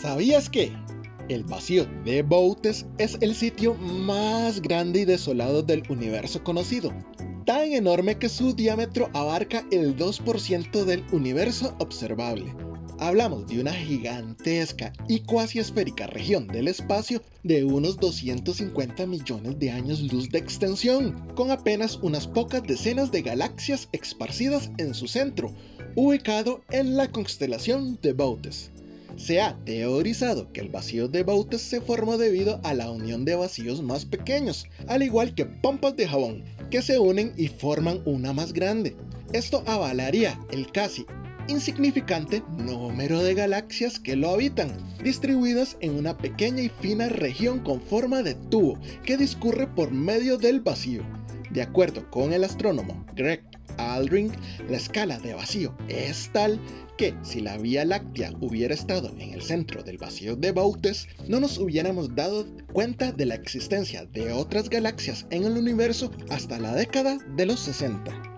¿Sabías que el vacío de Boutes es el sitio más grande y desolado del universo conocido? Tan enorme que su diámetro abarca el 2% del universo observable. Hablamos de una gigantesca y cuasi esférica región del espacio de unos 250 millones de años luz de extensión, con apenas unas pocas decenas de galaxias esparcidas en su centro, ubicado en la constelación de Boutes. Se ha teorizado que el vacío de Boutes se formó debido a la unión de vacíos más pequeños, al igual que pompas de jabón, que se unen y forman una más grande. Esto avalaría el casi insignificante número de galaxias que lo habitan, distribuidas en una pequeña y fina región con forma de tubo que discurre por medio del vacío. De acuerdo con el astrónomo Greg Aldrin, la escala de vacío es tal que si la Vía Láctea hubiera estado en el centro del vacío de Boutes, no nos hubiéramos dado cuenta de la existencia de otras galaxias en el universo hasta la década de los 60.